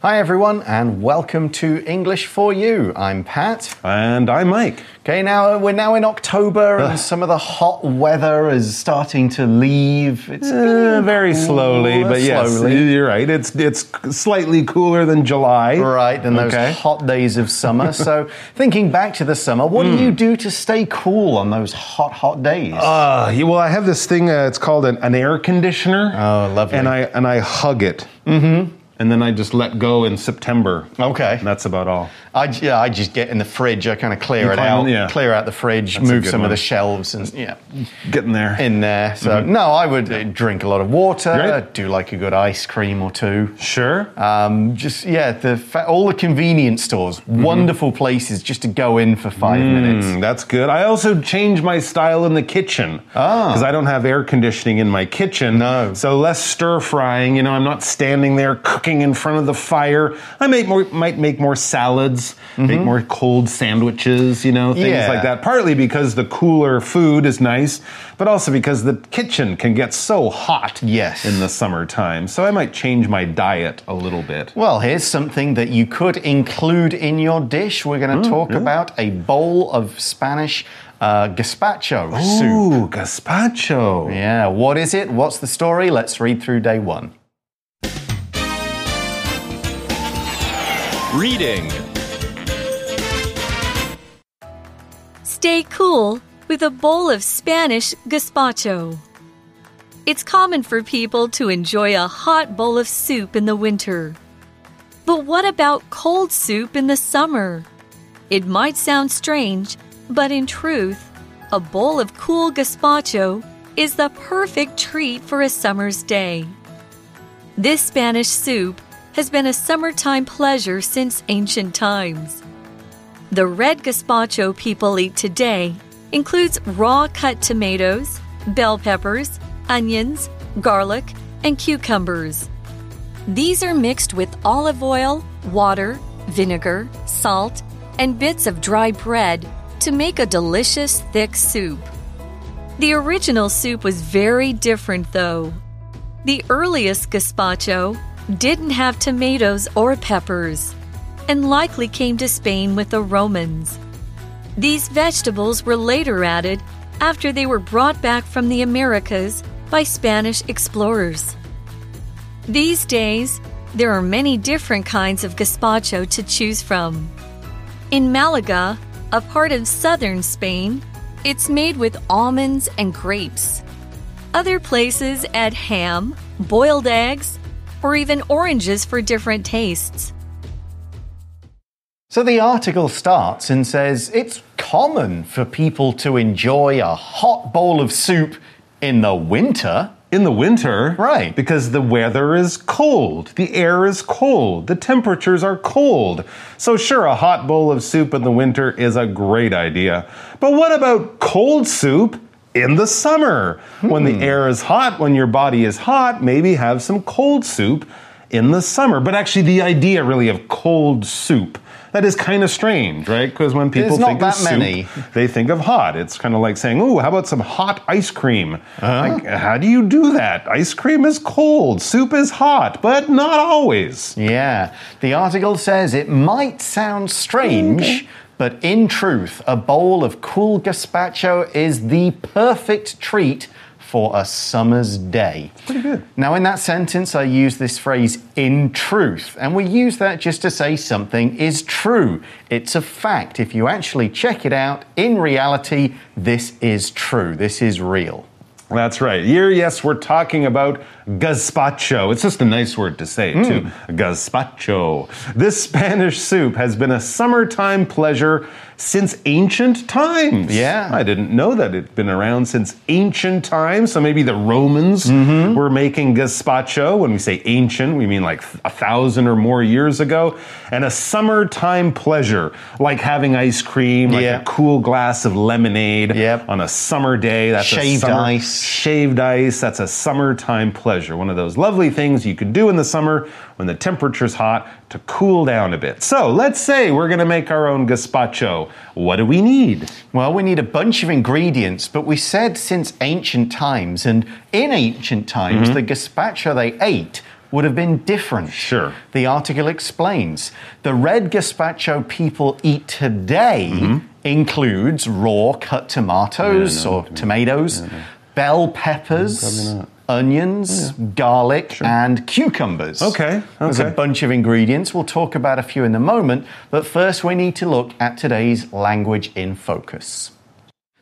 Hi, everyone, and welcome to English for You. I'm Pat. And I'm Mike. Okay, now uh, we're now in October, and some of the hot weather is starting to leave. It's Uh, very slowly, but yes, you're right. It's it's slightly cooler than July. Right, and those Okay. hot days of summer. so, thinking back to the summer, what do you do to stay cool on those hot, hot days? Uh, well, I have this thing. Uh, it's called an, an air conditioner. Oh, lovely. And I and I hug it. Mm-hmm. And then I just let go in September. Okay. And that's about all. I, yeah, I just get in the fridge. I kind of clear You it out, yeah. clear out the fridge, That's move some of the shelves, and yeah, Getting there. in there. So Mm-hmm. no, I would uh, drink a lot of water. Great. Do like a good ice cream or two. sure. Um, just yeah, the fa- all the convenience stores, wonderful places just to go in for five minutes. Mm, that's good. I also change my style in the kitchen. Because I don't have air conditioning in my kitchen. No. So less stir frying. You know, I'm not standing there cooking in front of the fire. I make more, might make more salads, make more cold sandwiches, you know, things Mm-hmm. Yeah. like that. Partly because the cooler food is nice, but also because the kitchen can get so hot Yes. in the summertime. So I might change my diet a little bit. Well, here's something that you could include in your dish. We're going to talk about a bowl of Spanish uh, gazpacho soup. Ooh, gazpacho. Yeah, what is it? What's the story? Let's read through day one. Reading. Stay cool with a bowl of Spanish gazpacho. It's common for people to enjoy a hot bowl of soup in the winter. But what about cold soup in the summer? It might sound strange, but in truth, a bowl of cool gazpacho is the perfect treat for a summer's day. This Spanish soup has been a summertime pleasure since ancient times. The red gazpacho people eat today includes raw cut tomatoes, bell peppers, onions, garlic, and cucumbers. These are mixed with olive oil, water, vinegar, salt, and bits of dry bread to make a delicious thick soup. The original soup was very different, though. The earliest gazpacho didn't have tomatoes or peppers and likely came to Spain with the Romans. These vegetables were later added after they were brought back from the Americas by Spanish explorers. These days, there are many different kinds of gazpacho to choose from. In Malaga, a part of southern Spain, it's made with almonds and grapes. Other places add ham, boiled eggs, or even oranges for different tastes. So the article starts and says it's common for people to enjoy a hot bowl of soup in the winter. In the winter, Right. Because the weather is cold, the air is cold, the temperatures are cold. So, sure, a hot bowl of soup in the winter is a great idea. But what about cold soup in the summer? When the air is hot, when your body is hot, maybe have some cold soup in the summer. But actually, the idea really of cold soup. That is kind of strange, right? Because when people There's think of soup, many. they think of hot. It's kind of like saying, "Oh, how about some hot ice cream?" Uh-huh. Like, how do you do that? Ice cream is cold, soup is hot, but not always. Yeah, the article says it might sound strange, but in truth, a bowl of cool gazpacho is the perfect treat for a summer's day. Pretty good. Now, in that sentence, I use this phrase in truth, and we use that just to say something is true. It's a fact. If you actually check it out, in reality, this is true. This is real. That's right. Here, yes, we're talking about gazpacho. It's just a nice word to say, too. Mm. Gazpacho. This Spanish soup has been a summertime pleasure since ancient times. Yeah. I didn't know that it'd been around since ancient times. So maybe the Romans mm-hmm. were making gazpacho. When we say ancient, we mean like a thousand or more years ago. And a summertime pleasure, like having ice cream, like Yeah. a cool glass of lemonade Yep. on a summer day. That's a Shaved summer- ice. Shaved ice. That's a summertime pleasure. One of those lovely things you could do in the summer when the temperature's hot to cool down a bit. So let's say we're going to make our own gazpacho. What do we need? Well, we need a bunch of ingredients, but we said since ancient times, and in ancient times, the gazpacho they ate would have been different. Sure. The article explains the red gazpacho people eat today Mm-hmm. includes raw cut tomatoes or tomatoes, bell peppers, onions, oh, garlic, and cucumbers. Okay, There's a bunch of ingredients. We'll talk about a few in a moment, but first we need to look at today's language in focus.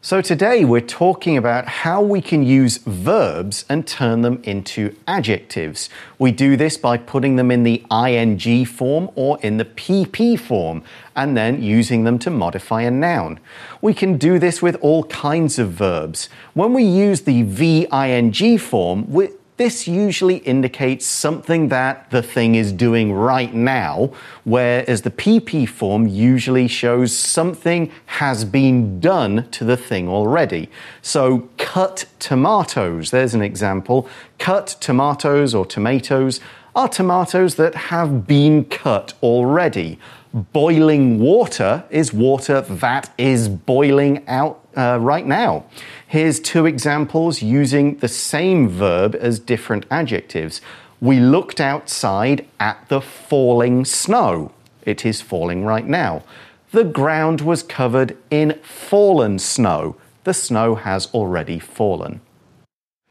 So, today we're talking about how we can use verbs and turn them into adjectives. We do this by putting them in the ing form or in the pp form and then using them to modify a noun. We can do this with all kinds of verbs. When we use the ving form, this usually indicates something that the thing is doing right now, whereas the PP form usually shows something has been done to the thing already. So, cut tomatoes, there's an example. Cut tomatoes or tomatoes are tomatoes that have been cut already. Boiling water is water that is boiling out uh, right now. Here's two examples using the same verb as different adjectives. We looked outside at the falling snow. It is falling right now. The ground was covered in fallen snow. The snow has already fallen.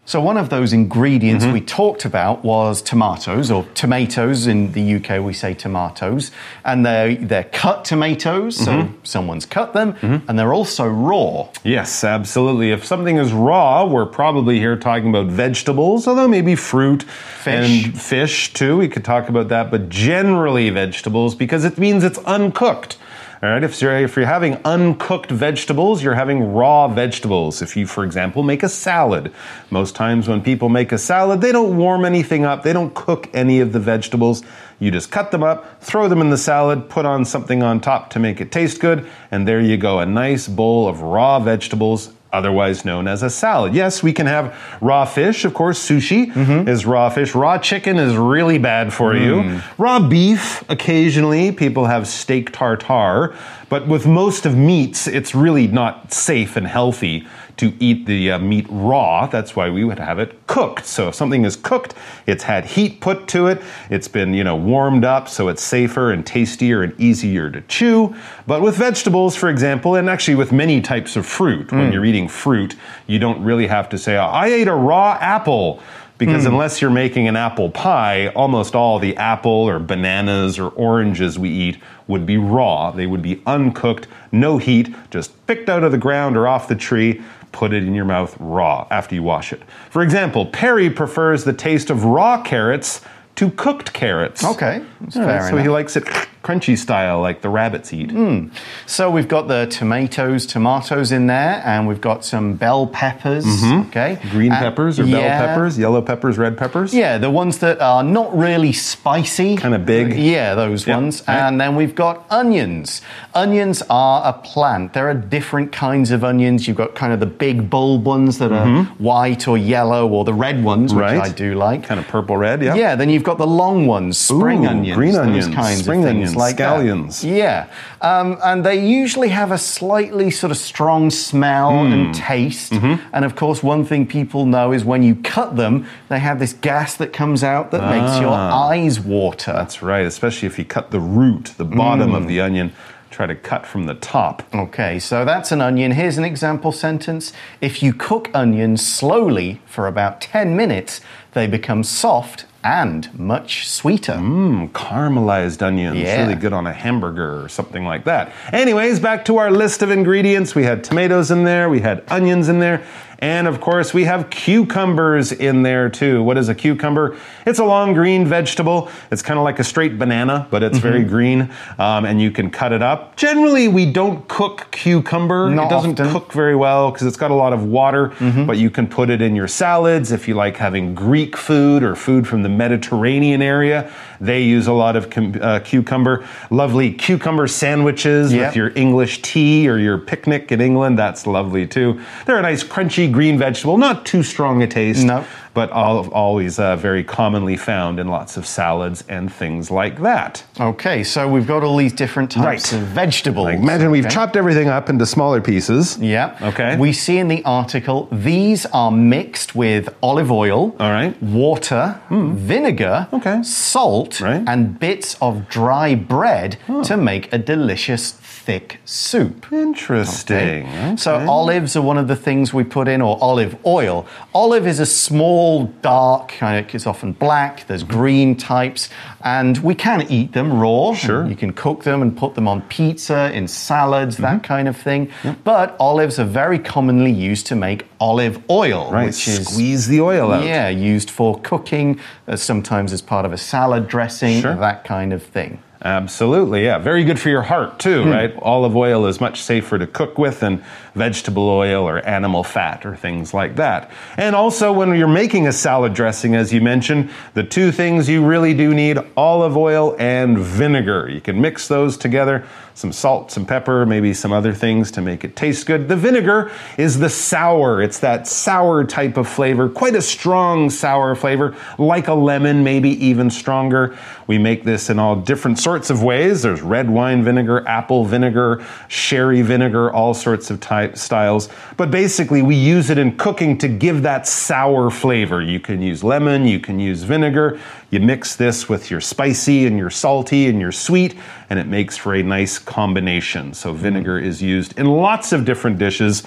So, one of those ingredients mm-hmm. we talked about was tomatoes, or tomatoes. In the UK, we say tomatoes. And they're, they're cut tomatoes, so mm-hmm. someone's cut them, mm-hmm. and they're also raw. Yes, absolutely. If something is raw, we're probably here talking about vegetables, although maybe fruit Fish. and fish too. We could talk about that, but generally vegetables because it means it's uncooked. All right, if you're, if you're having uncooked vegetables, you're having raw vegetables. If you, for example, make a salad, most times when people make a salad, they don't warm anything up, they don't cook any of the vegetables. You just cut them up, throw them in the salad, put on something on top to make it taste good, and there you go a nice bowl of raw vegetables otherwise known as a salad. Yes, we can have raw fish. Of course, sushi mm-hmm. is raw fish. Raw chicken is really bad for you. Mm. Raw beef, occasionally, people have steak tartare. But with most of meats, it's really not safe and healthy to eat the uh, meat raw. That's why we would have it cooked. So if something is cooked, it's had heat put to it, it's been, you know, warmed up so it's safer and tastier and easier to chew. But with vegetables, for example, and actually with many types of fruit, when you're eating fruit, you don't really have to say, I ate a raw apple. Because unless you're making an apple pie, almost all the apple or bananas or oranges we eat would be raw. They would be uncooked, no heat, just picked out of the ground or off the tree. Put it in your mouth raw after you wash it. For example, Perry prefers the taste of raw carrots to cooked carrots. Okay, that's right, fair so he likes it crunchy style, like the rabbits eat. Hmm. So we've got the tomatoes, tomatoes in there, and we've got some bell peppers. Mm-hmm. Okay, Green And- peppers or bell peppers, yellow peppers, red peppers. Yeah, the ones that are not really spicy. Kinda big. Yeah, those Yep, ones. right. And then we've got onions. Onions are a plant. There are different kinds of onions. You've got kind of the big bulb ones that are mm-hmm. white or yellow, or the red ones, which Right. I do like. Kind of purple red, yeah. Yeah, then you've got the long ones, spring Ooh, onions, green onions, kinds spring of things onions, like that. scallions. Yeah, um, and they usually have a slightly sort of strong smell Hmm. and taste. Mm-hmm. And of course, one thing people know is when you cut them, they have this gas that comes out that makes your Ah. eyes water. That's right, especially if you cut the root, the bottom Mm. of the onion, try to cut from the top. Okay, so that's an onion. Here's an example sentence. If you cook onions slowly for about 10 minutes, they become soft and much sweeter. Mm, caramelized onions, Yeah. really good on a hamburger or something like that. Anyways, back to our list of ingredients. We had tomatoes in there, we had onions in there, and of course, we have cucumbers in there too. What is a cucumber? It's a long green vegetable. It's kind of like a straight banana, but it's very Mm-hmm. green, um, and you can cut it up. Generally, we don't cook cucumber. Not it doesn't often. cook very well because it's got a lot of water, Mm-hmm. but you can put it in your salads if you like having Greek food or food from the Mediterranean area. They use a lot of cum- uh, cucumber. Lovely cucumber sandwiches Yep. with your English tea or your picnic in England. That's lovely too. They're a nice crunchy green vegetable, not too strong a taste. No. but al- always uh, very commonly found in lots of salads and things like that. Okay, so we've got all these different types Right. of vegetables. Like, imagine we've okay? chopped everything up into smaller pieces. Yeah. Okay. We see in the article these are mixed with olive oil, All right. Water, vinegar, Okay. salt, Right. and bits of dry bread to make a delicious thick soup. Interesting. So Okay. olives are one of the things we put in, or olive oil. Olive is a small, dark kind of. It's often black. There's green types, and we can eat them raw. Sure. You can cook them and put them on pizza, in salads, that Mm-hmm. kind of thing. But olives are very commonly used to make olive oil, right. which is Squeeze the oil out. yeah used for cooking, uh, sometimes as part of a salad dressing, Sure. that kind of thing. Absolutely, yeah. Very good for your heart, too, Hmm. right? Olive oil is much safer to cook with than vegetable oil or animal fat or things like that. And also, when you're making a salad dressing, as you mentioned, the two things you really do need olive oil and vinegar. You can mix those together, some salt, some pepper, maybe some other things to make it taste good. The vinegar is the sour, it's that sour type of flavor, quite a strong sour flavor, like a lemon, maybe even stronger. We make this in all different sorts of ways. There's red wine vinegar, apple vinegar, sherry vinegar, all sorts of type styles. But basically, we use it in cooking to give that sour flavor. You can use lemon, you can use vinegar. You mix this with your spicy and your salty and your sweet, and it makes for a nice combination. So, vinegar is used in lots of different dishes.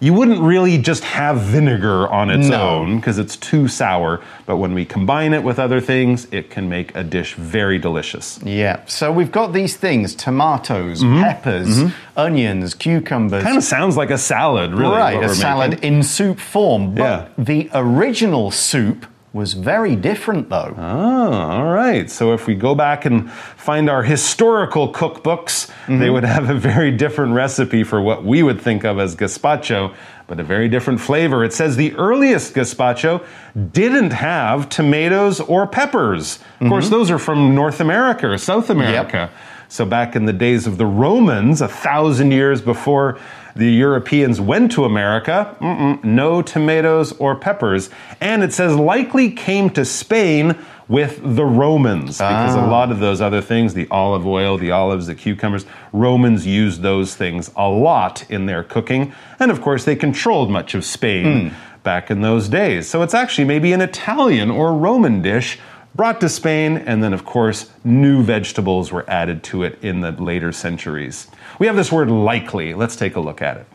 You wouldn't really just have vinegar on its No. own because it's too sour, but when we combine it with other things, it can make a dish very delicious. Yeah, so we've got these things tomatoes, mm-hmm. peppers, mm-hmm. onions, cucumbers. Kind of sounds like a salad, really. right, a salad making. in soup form. But Yeah. the original soup was very different, though. Oh, all right. So if we go back and find our historical cookbooks, they mm-hmm. would have a very different recipe for what we would think of as gazpacho, but a very different flavor. It says the earliest gazpacho didn't have tomatoes or peppers. Of course, mm-hmm. those are from North America or South America. Yep. So back in the days of the Romans, a thousand years before the Europeans went to America, mm-mm, no tomatoes or peppers. And it says likely came to Spain with the Romans because a ah. lot of those other things, the olive oil, the olives, the cucumbers, Romans used those things a lot in their cooking. And of course, they controlled much of Spain hmm. back in those days. So it's actually maybe an Italian or Roman dish brought to Spain, and then, of course, new vegetables were added to it in the later centuries. We have this word likely. Let's take a look at it.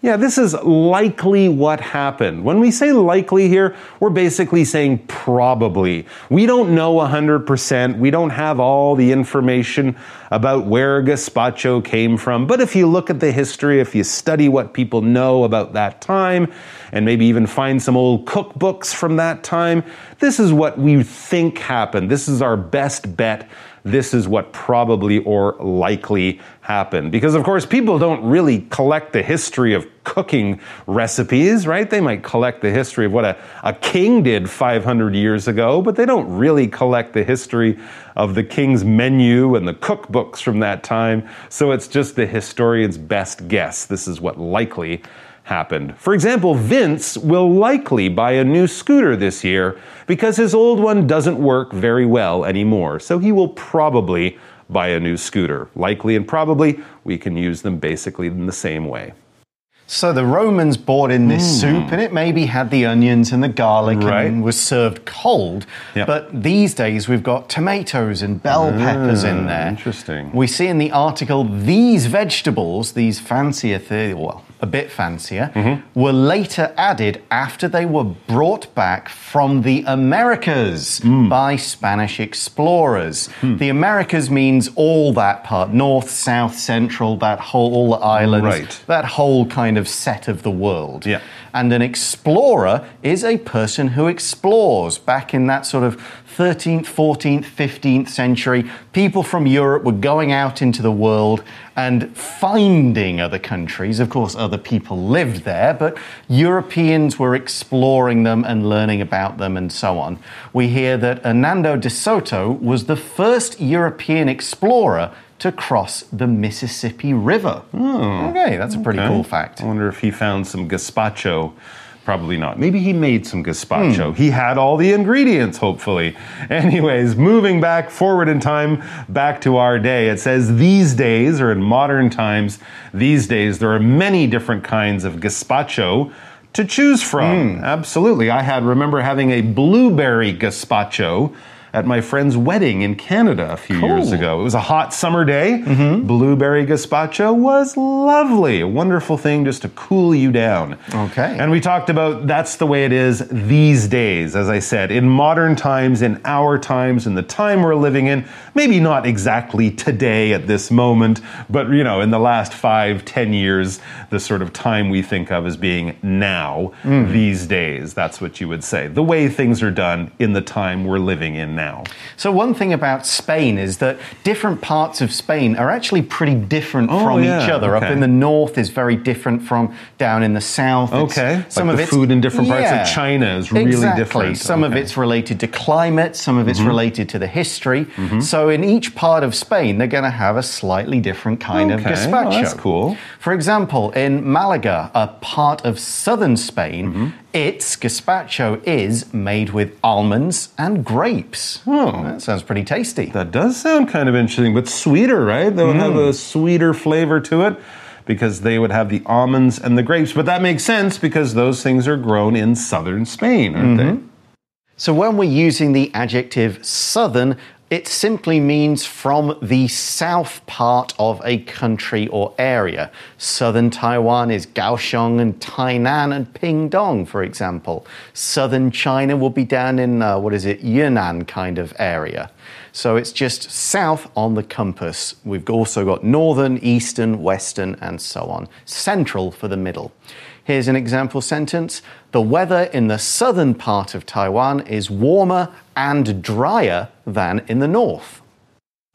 Yeah, this is likely what happened. When we say likely here, we're basically saying probably. We don't know 100%. We don't have all the information about where gazpacho came from. But if you look at the history, if you study what people know about that time, and maybe even find some old cookbooks from that time, this is what we think happened. This is our best bet this is what probably or likely happened. Because, of course, people don't really collect the history of cooking recipes, right? They might collect the history of what a, a king did 500 years ago, but they don't really collect the history of the king's menu and the cookbooks from that time. So it's just the historian's best guess. This is what likely happened. For example, Vince will likely buy a new scooter this year because his old one doesn't work very well anymore. So he will probably buy a new scooter. Likely and probably, we can use them basically in the same way. So the Romans brought in this hmm. soup, and it maybe had the onions and the garlic Right. and was served cold. Yep. But these days we've got tomatoes and bell ah, peppers in there. interesting. We see in the article these vegetables, these fancier, th- well, a bit fancier, mm-hmm. were later added after they were brought back from the Americas hmm. by Spanish explorers. Hmm. The Americas means all that part, north, south, central, that whole, all the islands, Right. that whole kind of set of the world. Yeah. And an explorer is a person who explores. Back in that sort of 13th, 14th, 15th century, people from Europe were going out into the world and finding other countries. Of course, other people lived there, but Europeans were exploring them and learning about them and so on. We hear that Hernando de Soto was the first European explorer to cross the Mississippi River. Oh, okay, that's a pretty Okay. cool fact. I wonder if he found some gazpacho Probably not. Maybe he made some gazpacho. Hmm. He had all the ingredients, hopefully. Anyways, moving back forward in time, back to our day, it says these days, or in modern times, these days, there are many different kinds of gazpacho to choose from. Hmm. Absolutely. I had remember having a blueberry gazpacho at my friend's wedding in Canada a few years ago. It was a hot summer day. Mm-hmm. Blueberry gazpacho was lovely. A wonderful thing just to cool you down. Okay. And we talked about that's the way it is these days, as I said, in modern times, in our times, in the time we're living in. Maybe not exactly today at this moment, but you know, in the last five, ten years, the sort of time we think of as being now, mm. these days. That's what you would say. The way things are done in the time we're living in now. So, one thing about Spain is that different parts of Spain are actually pretty different Oh, from yeah, each other. Up in the north is very different from down in the south. It's- Okay, some like of the it's- food in different parts of China is really exactly. different. Some of Okay. Mm-hmm. it's related to climate, some of it's related to the history. So, in each part of Spain, they're going to have a slightly different kind of gazpacho. well, that's cool. For example, in Malaga, a part of southern Spain, Mm-hmm. its gazpacho is made with almonds and grapes. Oh. That sounds pretty tasty. That does sound kind of interesting, but sweeter, right? They would have Mm. a sweeter flavor to it because they would have the almonds and the grapes. But that makes sense because those things are grown in southern Spain, aren't Mm-hmm. they? So when we're using the adjective southern, it simply means from the south part of a country or area. Southern Taiwan is Kaohsiung and Tainan and Pingdong, for example. Southern China will be down in, uh, what is it, Yunnan kind of area. So it's just south on the compass. We've also got northern, eastern, western, and so on. Central for the middle. Here's an example sentence The weather in the southern part of Taiwan is warmer and drier than in the north.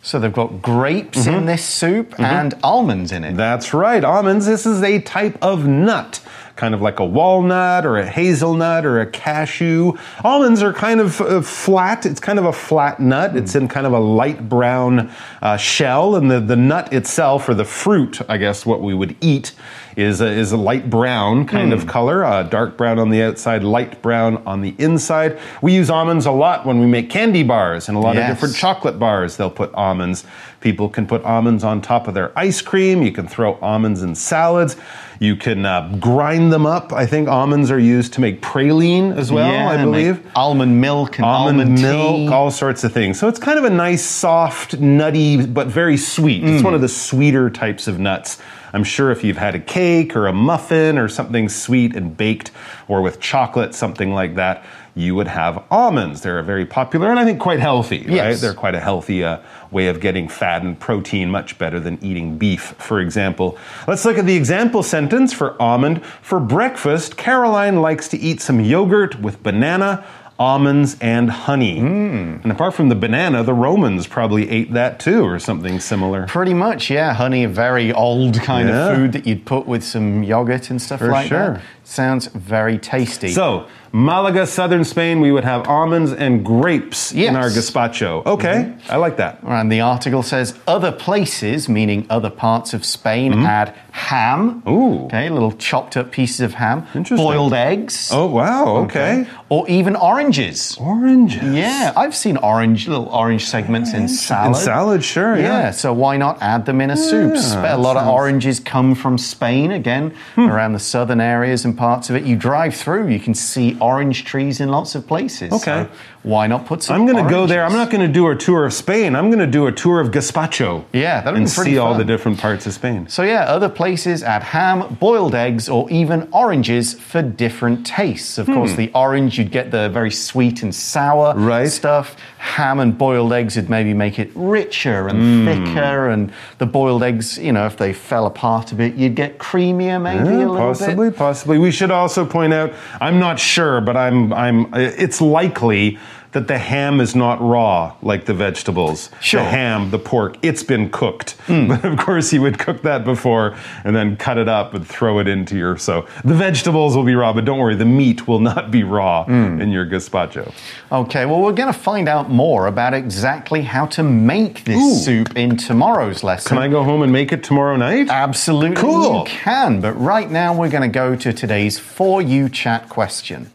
So they've got grapes mm-hmm. in this soup mm-hmm. and almonds in it. That's right. Almonds, this is a type of nut. Kind of like a walnut or a hazelnut or a cashew. Almonds are kind of uh, flat. It's kind of a flat nut. It's in kind of a light brown uh, shell, and the, the nut itself, or the fruit, I guess, what we would eat, is a, is a light brown kind of color, uh, dark brown on the outside, light brown on the inside. We use almonds a lot when we make candy bars and a lot Yes. of different chocolate bars. They'll put almonds. People can put almonds on top of their ice cream. You can throw almonds in salads. You can uh, grind them up. I think almonds are used to make praline as well, Yeah, I believe. Almond milk and Almond, almond, milk, tea. all sorts of things. So it's kind of a nice, soft, nutty, but very sweet. It's one of the sweeter types of nuts. I'm sure if you've had a cake or a muffin or something sweet and baked or with chocolate, something like that, you would have almonds. They're very popular and I think quite healthy, right? Yes. They're quite a healthy uh, way of getting fat and protein, much better than eating beef, for example. Let's look at the example sentence for almond. For breakfast, Caroline likes to eat some yogurt with banana, almonds, and honey. Hmm. And apart from the banana, the Romans probably ate that too, or something similar. Pretty much, yeah. Honey, a very old kind Yeah. of food that you'd put with some yogurt and stuff For like sure. that. Sounds very tasty. So, Malaga, southern Spain, we would have almonds and grapes in our gazpacho. Okay, mm-hmm. I like that. And the article says other places, meaning other parts of Spain, mm-hmm. add ham. Ooh. Okay, little chopped up pieces of ham. Interesting. Boiled eggs. Oh, wow, okay. Or even oranges. Oranges. Yeah, I've seen orange, little orange segments in salad. In salad, sure, yeah. Yeah, so why not add them in a soup? Yeah, Spe- a lot of sounds- Hmm. oranges come from Spain, again, around the southern areas and parts of it. You drive through, you can see orange trees in lots of places. Okay. So why not put some I'm going to go there. I'm not going to do a tour of Spain. I'm going to do a tour of gazpacho. Yeah, that'd and be pretty see all the different parts of Spain. So, yeah, other places add ham, boiled eggs, or even oranges for different tastes. Of course, the orange, you'd get the very sweet and sour Hmm. Right. stuff. Ham and boiled eggs would maybe make it richer and Hmm. thicker. And the boiled eggs, you know, if they fell apart a bit, you'd get creamier maybe Yeah, a little possibly, bit. possibly. We should also point out. I'm not sure, but I'm. I'm. It's likely that the ham is not raw like the vegetables. Sure. The ham, the pork, it's been cooked. Hmm. But of course, you would cook that before and then cut it up and throw it into your. So the vegetables will be raw, but don't worry, the meat will not be raw hmm. in your gazpacho. Okay, well, we're going to find out more about exactly how to make this Ooh. soup in tomorrow's lesson. Can I go home and make it tomorrow night? Absolutely, Cool. you can. But right now, we're going to go to today's For You Chat question.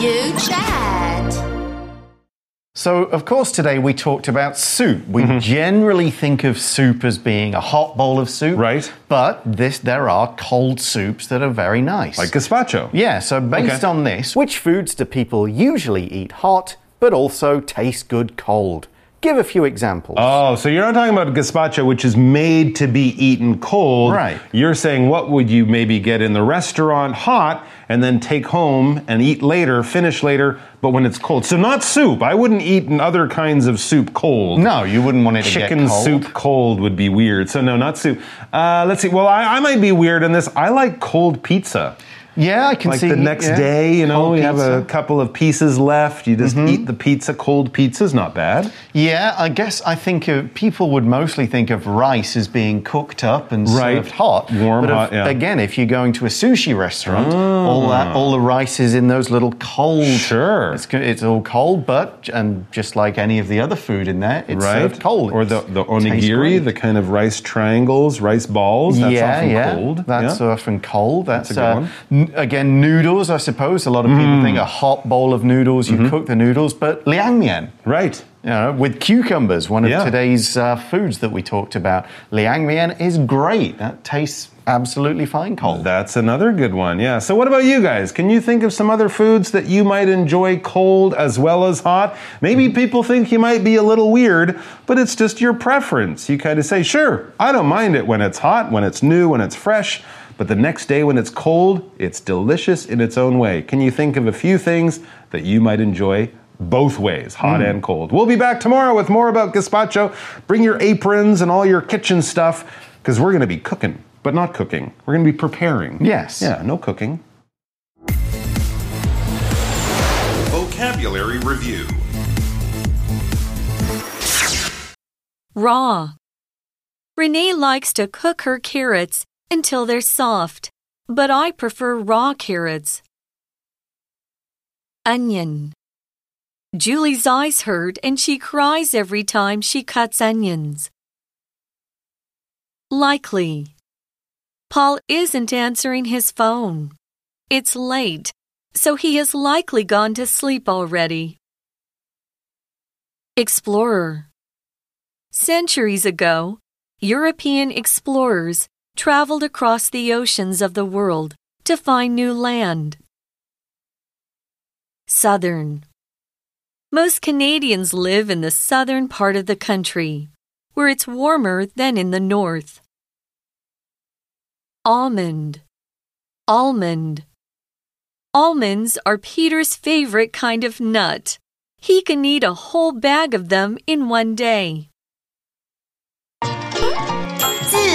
You chat. So, of course, today we talked about soup. We Mm-hmm. generally think of soup as being a hot bowl of soup. Right. But this, there are cold soups that are very nice. Like gazpacho. Yeah, so based Okay. on this, which foods do people usually eat hot but also taste good cold? Give a few examples. Oh, so you're not talking about gazpacho, which is made to be eaten cold. Right. You're saying what would you maybe get in the restaurant hot and then take home and eat later, finish later, but when it's cold. So not soup. I wouldn't eat in other kinds of soup cold. no, you wouldn't want it to Chicken get cold. soup cold would be weird. So no, not soup. Uh, let's see. Well, I, I might be weird in this. I like cold pizza. Yeah, I can Like see Like the next yeah, day, you know, cold we have a. Mm-hmm. couple of pieces left. You just eat the pizza. Cold pizza's not bad. Yeah, I guess I think uh, people would mostly think of rice as being cooked up and Right. served hot. Warm, but if- hot, yeah. Ah. Again, if you're going to a sushi restaurant, all that, all the rice is in those little cold. Sure. It's, it's all cold, but and just like any of the other food in there, it's right? served cold. Or the, the onigiri, the kind of rice triangles, rice balls. That's yeah, often yeah. cold. That's yeah. often cold. That's, a good uh, one. Again noodles. I suppose a lot of people Mm. think a hot bowl of noodles. You Mm-hmm. cook the noodles, but liangmian. right. You know, with cucumbers, one of Yeah. today's uh, foods that we talked about. Liangmian is great. That tastes absolutely fine cold. That's another good one. Yeah. So, what about you guys? Can you think of some other foods that you might enjoy cold as well as hot? Maybe people think you might be a little weird, but it's just your preference. You kind of say, sure, I don't mind it when it's hot, when it's new, when it's fresh. But the next day when it's cold, it's delicious in its own way. Can you think of a few things that you might enjoy both ways, hot hmm. and cold? We'll be back tomorrow with more about gazpacho. Bring your aprons and all your kitchen stuff because we're going to be cooking, but not cooking. We're going to be preparing. Yes. Yeah, no cooking. Vocabulary Review Raw. Renee likes to cook her carrots until they're soft, but I prefer raw carrots. Onion. Julie's eyes hurt and she cries every time she cuts onions. Likely. Paul isn't answering his phone. It's late, so he has likely gone to sleep already. Explorer. Centuries ago, European explorers traveled across the oceans of the world to find new land. Southern. Most Canadians live in the southern part of the country, where it's warmer than in the north. Almond. Almond. Almonds are Peter's favorite kind of nut. He can eat a whole bag of them in one day.